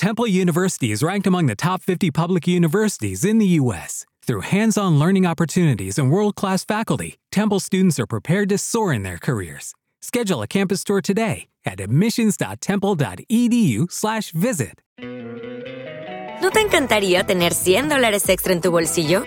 Temple University is ranked among the top 50 public universities in the U.S. Through hands on learning opportunities and world class faculty, Temple students are prepared to soar in their careers. Schedule a campus tour today at admissions.temple.edu/slash visit. ¿No te encantaría tener 100 dólares extra en tu bolsillo?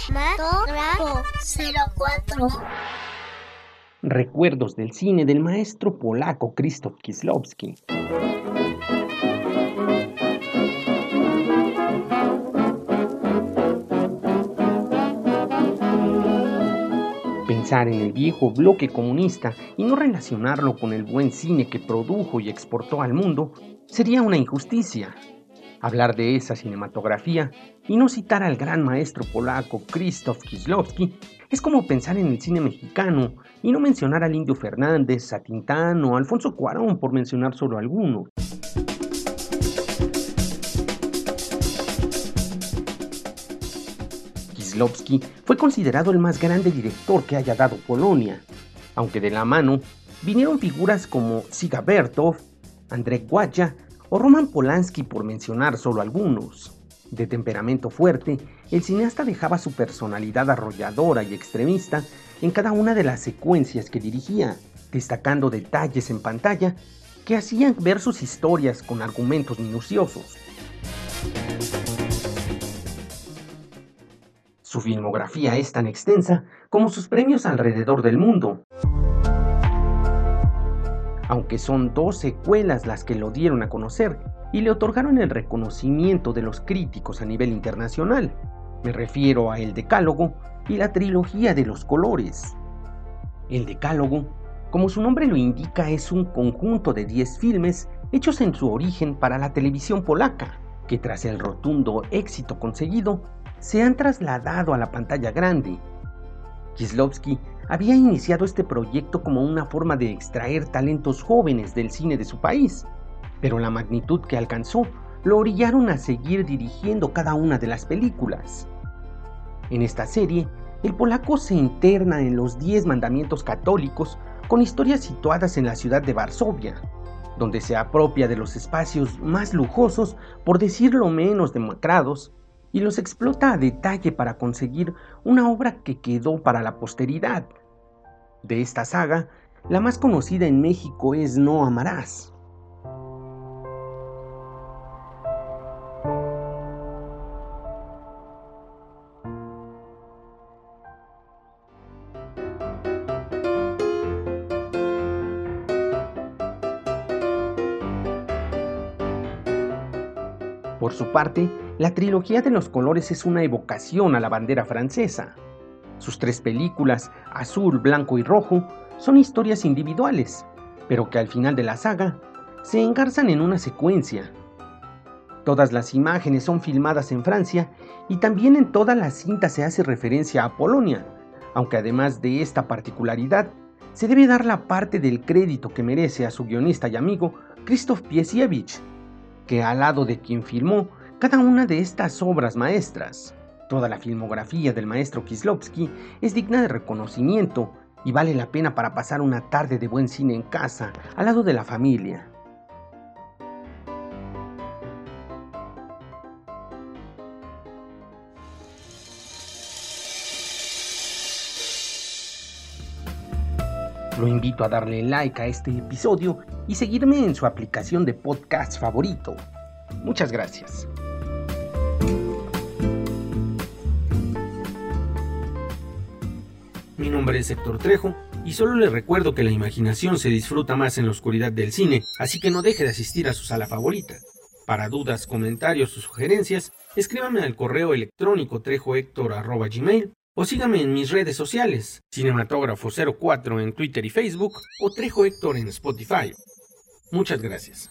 Cinematógrafo 04. Recuerdos del cine del maestro polaco Krzysztof Kieslowski. Pensar en el viejo bloque comunista y no relacionarlo con el buen cine que produjo y exportó al mundo sería una injusticia. Hablar de esa cinematografía y no citar al gran maestro polaco Krzysztof Kieslowski es como pensar en el cine mexicano y no mencionar al Indio Fernández, a Tintán o Alfonso Cuarón por mencionar solo algunos. Kieslowski fue considerado el más grande director que haya dado Polonia, aunque de la mano vinieron figuras como Siga Bertov, Andrzej Wajda o Roman Polanski por mencionar solo algunos. De temperamento fuerte, el cineasta dejaba su personalidad arrolladora y extremista en cada una de las secuencias que dirigía, destacando detalles en pantalla que hacían ver sus historias con argumentos minuciosos. Su filmografía es tan extensa como sus premios alrededor del mundo, aunque son dos secuelas las que lo dieron a conocer y le otorgaron el reconocimiento de los críticos a nivel internacional. Me refiero a El Decálogo y la trilogía de los colores. El Decálogo, como su nombre lo indica, es un conjunto de 10 filmes hechos en su origen para la televisión polaca, que tras el rotundo éxito conseguido, se han trasladado a la pantalla grande. Kieslowski había iniciado este proyecto como una forma de extraer talentos jóvenes del cine de su país, pero la magnitud que alcanzó lo orillaron a seguir dirigiendo cada una de las películas. En esta serie, el polaco se interna en los Diez Mandamientos Católicos con historias situadas en la ciudad de Varsovia, donde se apropia de los espacios más lujosos, por decirlo menos demacrados, y los explota a detalle para conseguir una obra que quedó para la posteridad. De esta saga, la más conocida en México es No Amarás. Por su parte, la trilogía de los colores es una evocación a la bandera francesa. Sus tres películas, Azul, Blanco y Rojo, son historias individuales, pero que al final de la saga se engarzan en una secuencia. Todas las imágenes son filmadas en Francia y también en toda la cinta se hace referencia a Polonia, aunque además de esta particularidad, se debe dar la parte del crédito que merece a su guionista y amigo Krzysztof Piesiewicz, que al lado de quien filmó cada una de estas obras maestras. Toda la filmografía del maestro Kislovsky es digna de reconocimiento y vale la pena para pasar una tarde de buen cine en casa, al lado de la familia. Lo invito a darle like a este episodio y seguirme en su aplicación de podcast favorito. Muchas gracias. Mi nombre es Héctor Trejo y solo le recuerdo que la imaginación se disfruta más en la oscuridad del cine, así que no deje de asistir a su sala favorita. Para dudas, comentarios o sugerencias, escríbame al correo electrónico trejohector.gmail O sígame en mis redes sociales, Cinematógrafo04 en Twitter y Facebook o Trejo Héctor en Spotify. Muchas gracias.